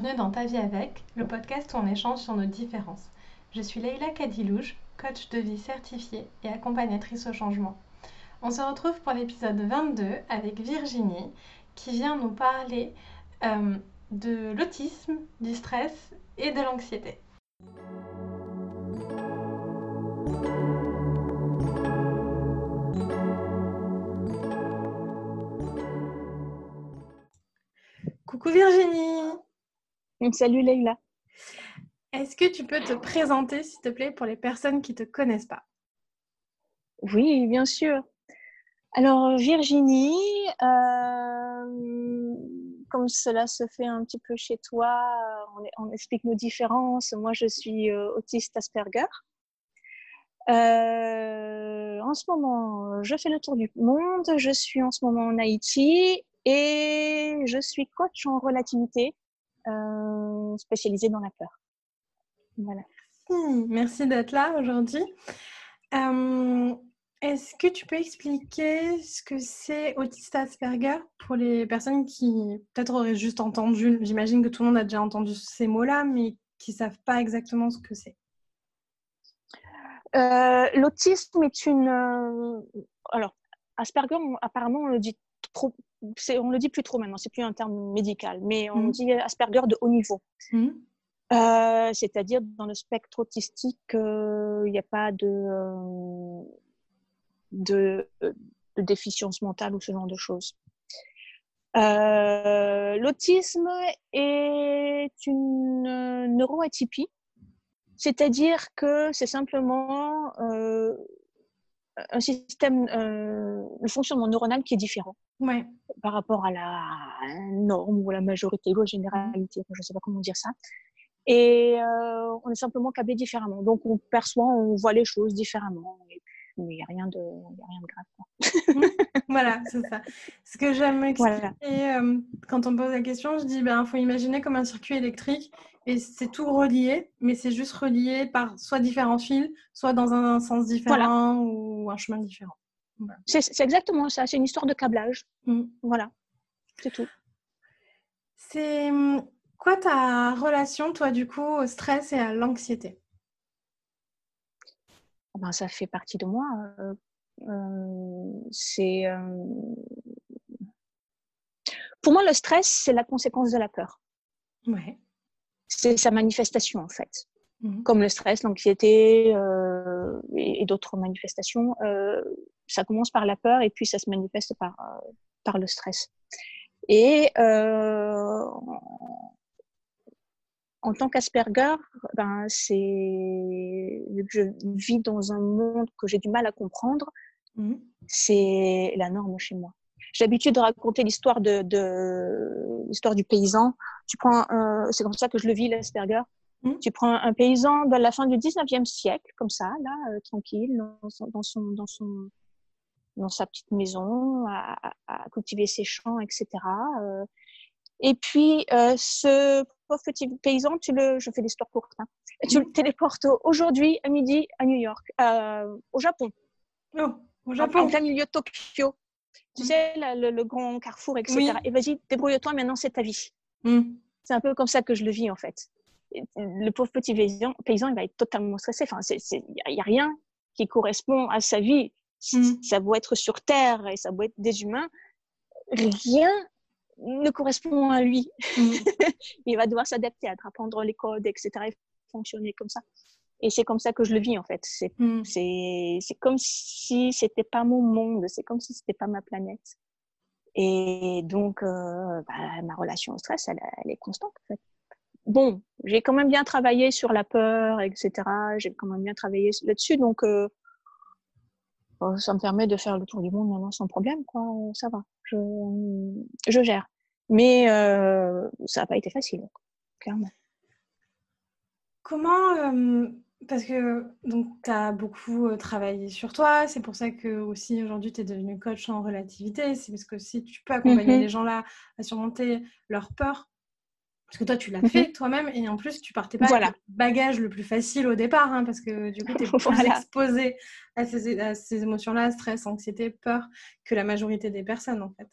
Bienvenue dans Ta vie avec, le podcast où on échange sur nos différences. Je suis Leïla Kadilouche, coach de vie certifiée et accompagnatrice au changement. On se retrouve pour l'épisode 22 avec Virginie qui vient nous parler euh, de l'autisme, du stress et de l'anxiété. Coucou Virginie Salut Leïla. Est-ce que tu peux te présenter, s'il te plaît, pour les personnes qui ne te connaissent pas? Oui, bien sûr. Alors, Virginie, euh, comme cela se fait un petit peu chez toi, on, explique nos différences. Moi, je suis euh, autiste Asperger. Euh, en ce moment, je fais le tour du monde. Je suis en ce moment en Haïti et je suis coach en relativité euh, spécialisée dans la peur. Voilà. Merci, d'être là aujourd'hui. Euh, est-ce que tu peux expliquer ce que c'est autiste Asperger pour les personnes qui peut-être auraient juste entendu, j'imagine que tout le monde a déjà entendu ces mots-là, mais qui ne savent pas exactement ce que c'est? Euh, L'autisme est une... alors, Asperger, apparemment, on le dit trop, on le dit plus trop maintenant, c'est plus un terme médical, mais on mmh. dit Asperger de haut niveau. Mmh. Euh, c'est-à-dire dans le spectre autistique, euh, il n'y a pas de, euh, de, déficience mentale ou ce genre de choses. L'autisme est une neuroatypie, c'est-à-dire que c'est simplement un système, euh, le fonctionnement neuronal qui est différent ouais. par rapport à la norme ou à la majorité ou à la généralité, je ne sais pas comment dire ça. Et euh, on est simplement câblé différemment. Donc on perçoit, on voit les choses différemment. Mais il n'y a, rien de, rien de grave. voilà, c'est ça. Ce que j'aime expliquer euh, quand on pose la question, je dis, il ben, faut imaginer comme un circuit électrique et c'est tout relié, mais c'est juste relié par soit différents fils, soit dans un sens différent ou un chemin différent. C'est exactement ça, c'est une histoire de câblage. Mm. Voilà, c'est tout. C'est hum, quoi ta relation, toi, du coup, au stress et à l'anxiété? Ben, ça fait partie de moi. Euh, euh, c'est euh, pour moi le stress, c'est la conséquence de la peur. Ouais. C'est sa manifestation en fait. Mmh. Comme le stress, l'anxiété et, d'autres manifestations, ça commence par la peur et puis ça se manifeste par, par le stress. Et en tant qu'Asperger, ben, c'est vu que je vis dans un monde que j'ai du mal à comprendre, mmh. c'est la norme chez moi. J'ai l'habitude de raconter l'histoire de, l'histoire du paysan. Tu prends, c'est comme ça que je le vis l'Asperger. Mmh. Tu prends un paysan de la fin du 19e siècle, comme ça, là, euh, tranquille, dans son, dans son, dans son, dans sa petite maison, à, cultiver ses champs, etc. Euh. et puis, euh, ce pauvre petit paysan, tu le, je fais l'histoire courte, hein. tu le téléportes aujourd'hui à midi à New York, euh, au Japon. Oh, au Japon. En plein milieu de Tokyo. Tu mm. sais, le, grand carrefour, etc. Et vas-y, débrouille-toi, maintenant c'est ta vie. Mm. C'est un peu comme ça que je le vis en fait. Le pauvre petit paysan, paysan il va être totalement stressé. Enfin, il n'y a, a, rien qui correspond à sa vie. Ça doit être sur Terre et ça doit être des humains. Rien ne correspond à lui. Mm. il va devoir s'adapter, à apprendre les codes, etc. et fonctionner comme ça. Et c'est comme ça que je le vis en fait. C'est mm. c'est comme si c'était pas mon monde, c'est comme si c'était pas ma planète. Et donc, euh, bah, ma relation au stress, elle, elle est constante en fait. Bon, j'ai quand même bien travaillé sur la peur, etc. J'ai quand même bien travaillé là-dessus, donc euh, ça me permet de faire le tour du monde maintenant sans problème, quoi. Ça va, je, je gère. Mais euh, ça n'a pas été facile, clairement. Comment, euh, parce que tu as beaucoup euh, travaillé sur toi, c'est pour ça que aussi aujourd'hui tu es devenue coach en relativité, c'est parce que si tu peux accompagner mmh les gens là à surmonter leur peur, parce que toi, tu l'as mmh fait toi-même et en plus, tu partais pas voilà. avec le bagage le plus facile au départ, hein, parce que du coup, tu es plus exposé à ces, ces émotions-là, stress, anxiété, peur, que la majorité des personnes en fait.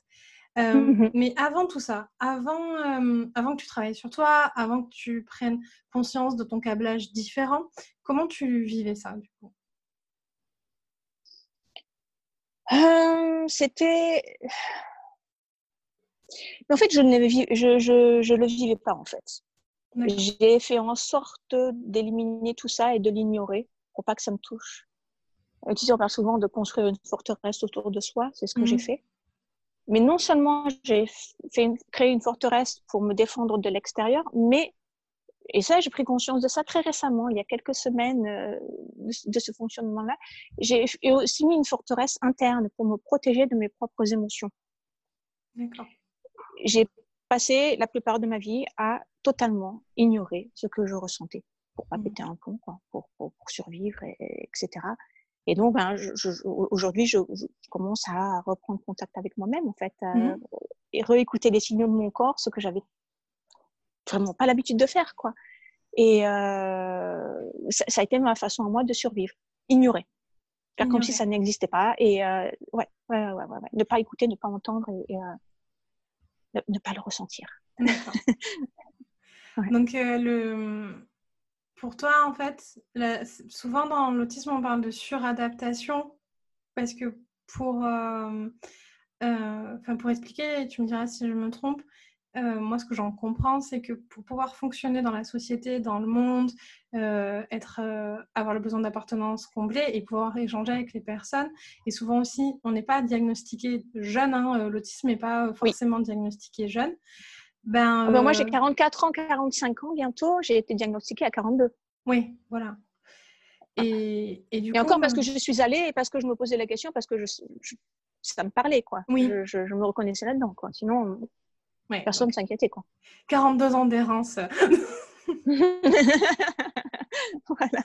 Euh, mais avant tout ça, avant, euh, avant que tu travailles sur toi, avant que tu prennes conscience de ton câblage différent, comment tu vivais ça du coup? C'était. En fait, je ne le, je, je, je le vivais pas en fait. J'ai fait en sorte d'éliminer tout ça et de l'ignorer pour pas que ça me touche. Tu sais, on parle souvent de construire une forteresse autour de soi, c'est ce que j'ai mmh. fait. Mais non seulement j'ai fait créé une forteresse pour me défendre de l'extérieur, mais et ça, j'ai pris conscience de ça très récemment, il y a quelques semaines euh, de, ce fonctionnement-là. J'ai aussi mis une forteresse interne pour me protéger de mes propres émotions. D'accord. J'ai passé la plupart de ma vie à totalement ignorer ce que je ressentais pour pas mmh. péter un pont, quoi, pour, pour, survivre, etc. Et donc, ben, aujourd'hui, je, commence à reprendre contact avec moi-même, en fait, mmh. et réécouter les signaux de mon corps, ce que j'avais vraiment pas l'habitude de faire, quoi. Et euh, ça, a été ma façon à moi de survivre, ignorer, faire comme si ça n'existait pas, et euh, ouais, ouais, ouais, ouais, ne pas écouter, ne pas entendre, et, euh, ne, pas le ressentir. Donc le pour toi, en fait, souvent dans l'autisme, on parle de suradaptation parce que pour, euh, euh, pour expliquer, tu me diras si je me trompe, euh, moi, ce que j'en comprends, c'est que pour pouvoir fonctionner dans la société, dans le monde, être, avoir le besoin d'appartenance comblé et pouvoir échanger avec les personnes, et souvent aussi, on n'est pas diagnostiqué jeune, hein, l'autisme n'est pas forcément diagnostiqué jeune. Ben, ah ben moi, j'ai 44 euh, ans, 45 ans bientôt. J'ai été diagnostiquée à 42. Oui, voilà. Et, et, du et encore parce que je suis allée et parce que je me posais la question, parce que je, ça me parlait, quoi. Oui. Je, je, me reconnaissais là-dedans, quoi. Sinon, personne ne s'inquiétait, quoi. 42 ans d'errance. voilà.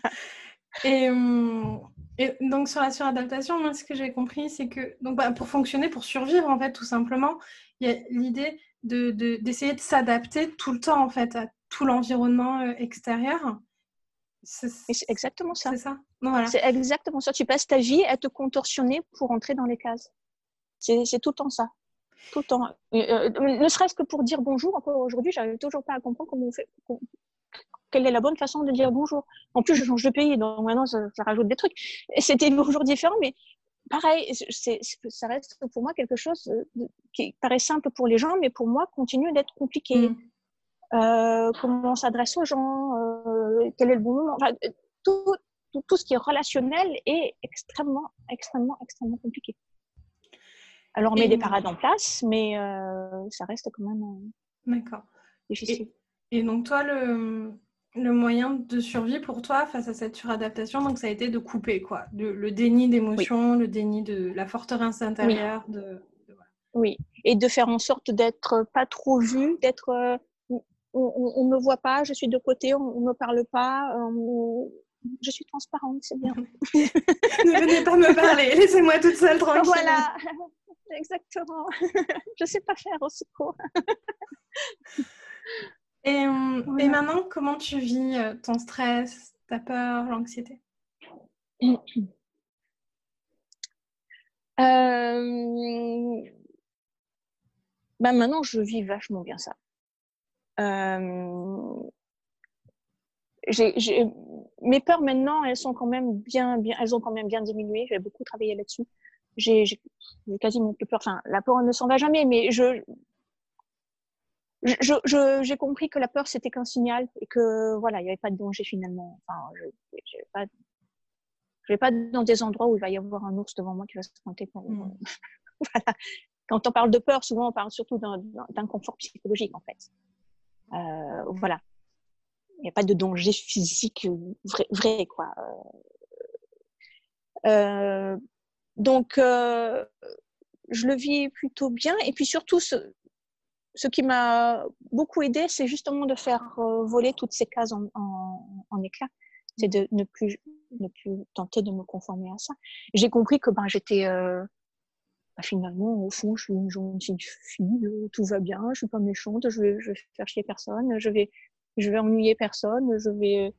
Et, hum, et, donc, sur la suradaptation, moi, ce que j'ai compris, c'est que donc, bah, pour fonctionner, pour survivre, en fait, tout simplement, il y a l'idée d'essayer de, de s'adapter tout le temps en fait à tout l'environnement euh, extérieur. C'est exactement ça. C'est ça. C'est exactement ça. Tu passes ta vie à te contorsionner pour entrer dans les cases. C'est tout le temps ça. Tout le temps. Euh, ne serait-ce que pour dire bonjour. Encore aujourd'hui, j'arrive toujours pas à comprendre comment on fait. Quelle est la bonne façon de dire bonjour En plus, je change de pays, donc maintenant, ça, ça rajoute des trucs. C'était toujours différent, mais pareil, ça reste pour moi quelque chose qui paraît simple pour les gens, mais pour moi continue d'être compliqué. Mm. Euh, comment on s'adresse aux gens, euh, quel est le bon moment. tout, tout, ce qui est relationnel est extrêmement, extrêmement, extrêmement compliqué. Alors, on met des parades en place, mais euh, ça reste quand même D'accord. difficile. et, donc, toi, le, le moyen de survie pour toi face à cette suradaptation, donc ça a été de couper quoi, le déni d'émotion, le déni de la forteresse intérieure. Oui. De, oui, et de faire en sorte d'être pas trop vu, d'être, euh, on, ne me voit pas, je suis de côté, on, ne me parle pas, euh, je suis transparente, c'est bien. ne venez pas me parler, laissez-moi toute seule tranquille. Voilà, exactement. je sais pas faire au secours. Et, euh, et, maintenant, comment tu vis euh, ton stress, ta peur, l'anxiété? Euh... Ben maintenant, je vis vachement bien ça. Euh... Mes peurs maintenant, elles sont quand même bien, bien, elles ont quand même bien diminué. J'ai beaucoup travaillé là-dessus. J'ai quasiment plus peur. Enfin, la peur ne s'en va jamais, mais je, j'ai je, compris que la peur c'était qu'un signal et que voilà il n'y avait pas de danger finalement. Enfin je, je vais pas je vais pas dans des endroits où il va y avoir un ours devant moi qui va se pointer pour mmh. voilà. Quand on parle de peur souvent on parle surtout d'un confort psychologique en fait. Euh, voilà. Il n'y a pas de danger physique vrai, vrai quoi. Euh, donc euh, je le vis plutôt bien et puis surtout ce, ce qui m'a beaucoup aidé, c'est justement de faire euh, voler toutes ces cases en, en, éclats. C'est de ne plus, ne plus tenter de me conformer à ça. J'ai compris que ben, j'étais euh, bah, finalement, au fond, je suis une gentille fille, tout va bien, je suis pas méchante, je vais, je vais faire chier personne, je vais, je vais ennuyer personne, je vais,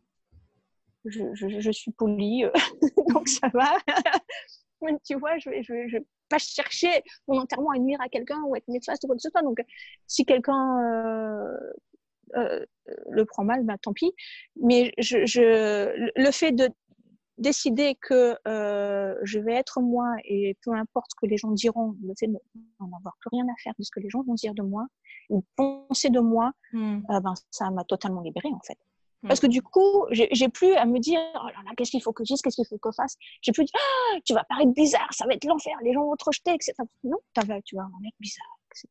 je, je suis polie, donc ça va. Tu vois, je, je, pas chercher volontairement à nuire à quelqu'un ou être néfaste ou quoi que ce soit. Donc, si quelqu'un euh, euh, le prend mal, ben, tant pis. Mais je, je, le fait de décider que euh, je vais être moi et peu importe ce que les gens diront, le fait de n'en avoir plus rien à faire de ce que les gens vont dire de moi, ou penser de moi, hmm. ben, ça m'a totalement libérée en fait. Parce que du coup, j'ai plus à me dire, oh là là, qu'est-ce qu'il faut que je dise, qu'est-ce qu'il faut que je fasse. J'ai plus dit, ah, tu vas paraître bizarre, ça va être l'enfer, les gens vont te rejeter, etc. Non, tu vas en être bizarre, etc.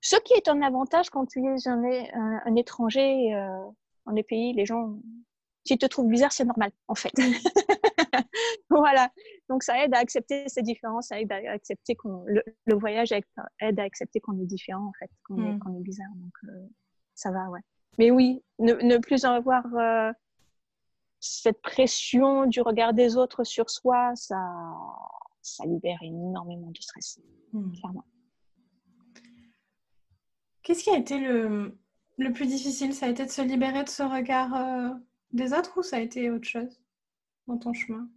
Ce qui est un avantage quand tu es un, un, étranger euh, dans les pays, les gens, s'ils te trouvent bizarre, c'est normal, en fait. voilà. Donc, ça aide à accepter ces différences, ça aide à accepter qu'on, le, voyage aide à accepter qu'on est différent, en fait, qu'on est, hmm. est, bizarre. Donc, euh, ça va, ouais. Mais oui, ne, plus avoir euh, cette pression du regard des autres sur soi, ça, ça libère énormément de stress, hmm. clairement. Qu'est-ce qui a été le, le, plus difficile? Ça a été de se libérer de ce regard euh, des autres ou ça a été autre chose dans ton chemin?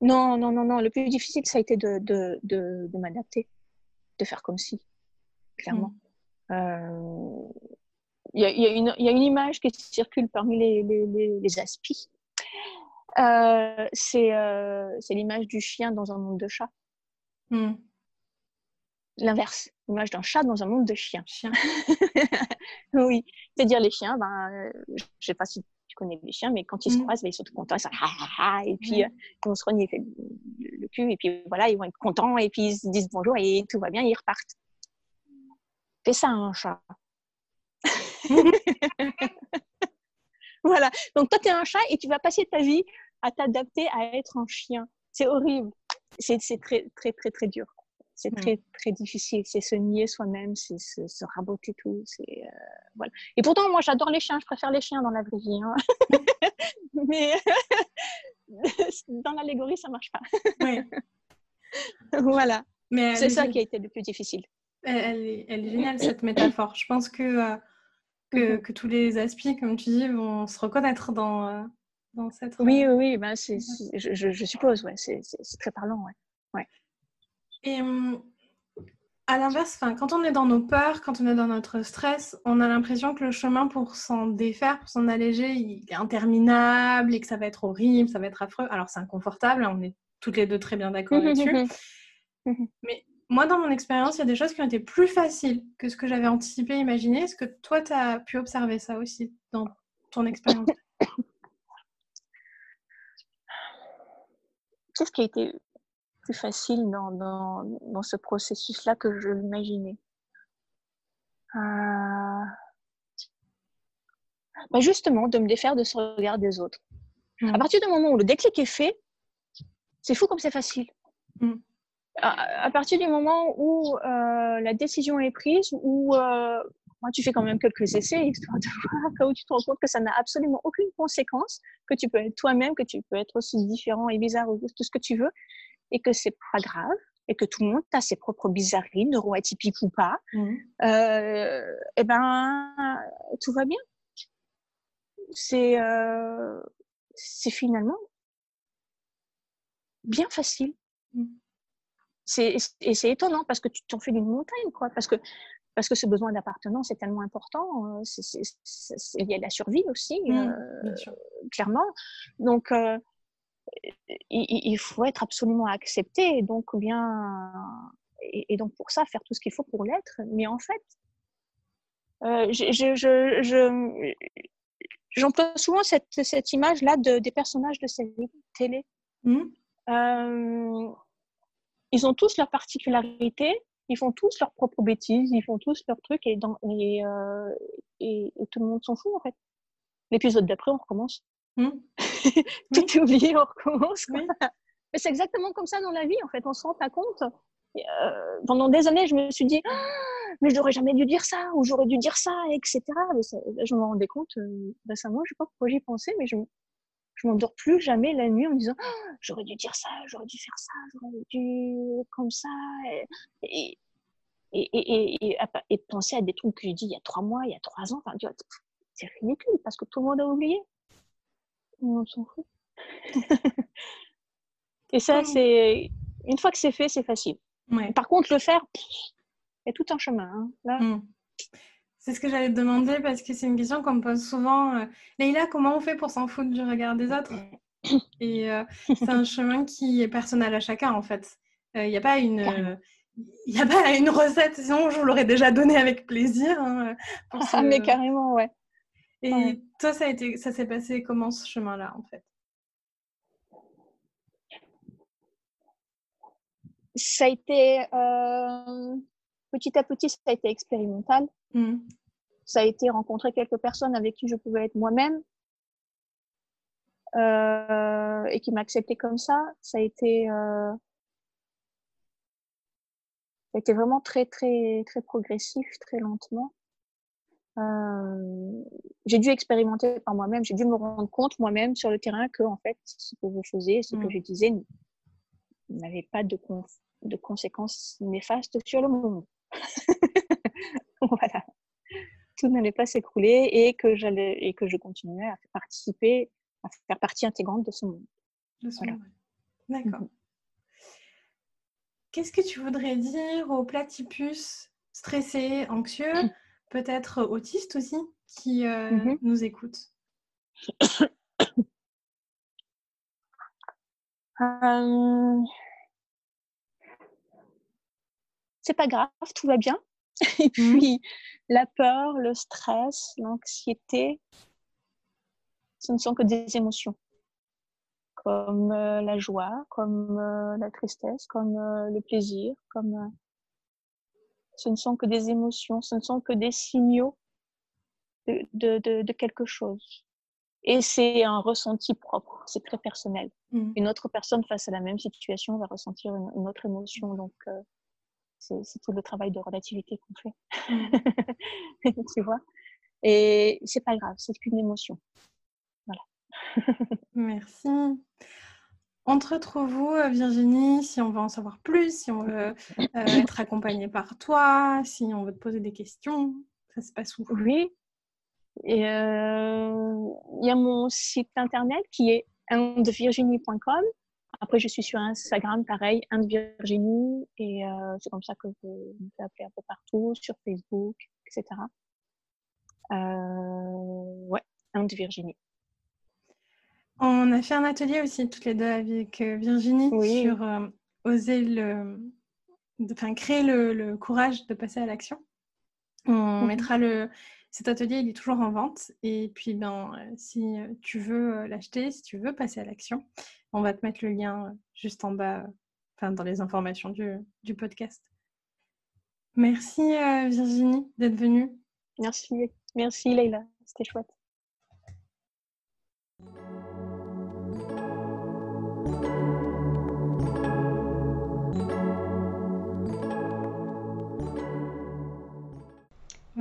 Non, non, non, non. Le plus difficile, ça a été de, de, de, de m'adapter, de faire comme si, clairement. Hmm. Euh, il y, y, y, a une image qui circule parmi les, les, les, aspis. Euh, euh, c'est l'image du chien dans un monde de chats. Hmm. L'inverse, l'image d'un chat dans un monde de chiens. Chien. oui, c'est-à-dire les chiens, ben, je ne sais pas si tu connais les chiens, mais quand ils se hmm. croisent, ben, ils sont tout contents, ils sont et puis hmm. on se renie le cul, et puis voilà, ils vont être contents, et puis ils se disent bonjour, et tout va bien, ils repartent. Fais ça un chat. voilà. Donc, toi, tu es un chat et tu vas passer ta vie à t'adapter à être un chien. C'est horrible. C'est très, très, très, très dur. C'est très, très difficile. C'est se nier soi-même, c'est se, raboter tout. C'est euh, voilà. Et pourtant, moi, j'adore les chiens. Je préfère les chiens dans la vraie vie. Hein. Mais dans l'allégorie, ça marche pas. Oui. voilà. C'est ça qui a été le plus difficile. Elle, est, elle est, géniale cette métaphore. Je pense que, euh, que, mhm. que, tous les aspects, comme tu dis, vont se reconnaître dans, euh, dans cette. Oui, oui, oui ben, je, je, suppose, ouais, c'est, très parlant. Ouais. ouais. Et hum, à l'inverse, quand on est dans nos peurs, quand on est dans notre stress, on a l'impression que le chemin pour s'en défaire, pour s'en alléger, il est interminable et que ça va être horrible, ça va être affreux. Alors c'est inconfortable, hein, on est toutes les deux très bien d'accord là-dessus. Mais moi, dans mon expérience, il y a des choses qui ont été plus faciles que ce que j'avais anticipé, imaginé. Est-ce que toi, tu as pu observer ça aussi dans ton expérience? Qu'est-ce qui a été plus facile dans, dans, ce processus-là que je l'imaginais euh... bah Justement, de me défaire de ce regard des autres. À mmh. partir du moment où le déclic est fait, c'est fou comme c'est facile. Mmh à, partir du moment où euh, la décision est prise, où euh, tu fais quand même quelques essais, histoire de voir, où tu te rends compte que ça n'a absolument aucune conséquence, que tu peux être toi-même, que tu peux être aussi différent et bizarre ou tout ce que tu veux, et que c'est pas grave, et que tout le monde a ses propres bizarreries, neuroatypiques ou pas, mmh. euh, et ben tout va bien. C'est euh, c'est finalement bien facile. Mmh c'est étonnant parce que tu t'en fais d'une montagne, quoi. Parce que, parce que ce besoin d'appartenance est tellement important. Euh, c'est lié à la survie aussi, mmh, euh, clairement. Donc, euh, il, faut être absolument accepté. Et donc, bien, et, donc, pour ça, faire tout ce qu'il faut pour l'être. Mais en fait, je, je, j'emploie souvent cette, cette image-là de, des personnages de séries télé. Mmh ils ont tous leurs particularités, ils font tous leurs propres bêtises, ils font tous leurs trucs et, dans, et, euh, et, tout le monde s'en fout en fait. L'épisode d'après, on recommence. Hmm. Tout est oublié, on recommence. Mais c'est exactement comme ça dans la vie en fait, on se rend pas compte. Euh, pendant des années, je me suis dit, ah, mais je n'aurais jamais dû dire ça, ou j'aurais dû dire ça, etc. Mais je me rendais compte euh, récemment, je sais pas pourquoi j'y pensais, mais je, je m'endors plus jamais la nuit en me disant «Ah, j'aurais dû dire ça, j'aurais dû faire ça, j'aurais dû comme ça. Et, et, et, et, penser à des trucs que j'ai dit il y a trois mois, il y a trois ans. Enfin, c'est ridicule parce que tout le monde a oublié. Tout le monde s'en fout. Et ça, c'est une fois que c'est fait, c'est facile. Par contre, le faire, il y a tout un chemin. Hein. Là. Mm. C'est ce que j'allais te demander parce que c'est une question qu'on me pose souvent. Euh, Leïla, comment on fait pour s'en foutre du regard des autres? Et euh, c'est un chemin qui est personnel à chacun en fait. Il n'y a pas une. il a pas une recette, sinon je vous l'aurais déjà donné avec plaisir. Hein, Mais carrément, ouais. Et toi, ça, a été, ça s'est passé comment ce chemin-là, en fait? Ça a été, euh, petit à petit, ça a été expérimental. Mmh. Ça a été rencontrer quelques personnes avec qui je pouvais être moi-même euh, et qui m'acceptaient comme ça. Ça a été, euh, ça a été vraiment très, très, très progressif, très lentement. Euh, j'ai dû expérimenter par moi-même, j'ai dû me rendre compte moi-même sur le terrain que en fait ce que je faisais, ce que mmh. je disais n'avait pas de, de conséquences néfastes sur le monde. voilà, tout n'allait pas s'écrouler et que j'allais et que je continuais à participer, à faire partie intégrante de ce monde. D'accord. Mmh Qu'est-ce que tu voudrais dire aux platypus stressés, anxieux peut-être autistes aussi qui euh, mmh nous écoutent? C'est pas grave, tout va bien. Et mmh puis, la peur, le stress, l'anxiété, ce ne sont que des émotions, comme euh, la joie, comme euh, la tristesse, comme le plaisir, comme ce ne sont que des émotions, ce ne sont que des signaux de, quelque chose. Et c'est un ressenti propre, c'est très personnel. Mmh. Une autre personne face à la même situation va ressentir une, autre émotion. Donc, euh, c'est tout le travail de relativité qu'on fait. Mmh. tu vois Et c'est pas grave, c'est qu'une émotion. Voilà. Merci. Entre vous, euh, Virginie, si on veut en savoir plus, si on veut euh, être accompagné par toi, si on veut te poser des questions, ça se passe où? Oui. Et euh, il y a mon site internet qui est indvirginie.com. Après, je suis sur Instagram, pareil, indvirginie. Et c'est comme ça que je me fais appeler un peu partout, sur Facebook, etc. ouais, Virginie. On a fait un atelier aussi toutes les deux avec euh, Virginie sur euh, oser le, enfin créer le, courage de passer à l'action. On mhm. mettra le cet atelier, il est toujours en vente. Et puis, ben, euh, si tu veux l'acheter, si tu veux passer à l'action, on va te mettre le lien juste en bas, enfin dans les informations du, du podcast. Merci Virginie d'être venue. Merci, merci Leïla, c'était chouette.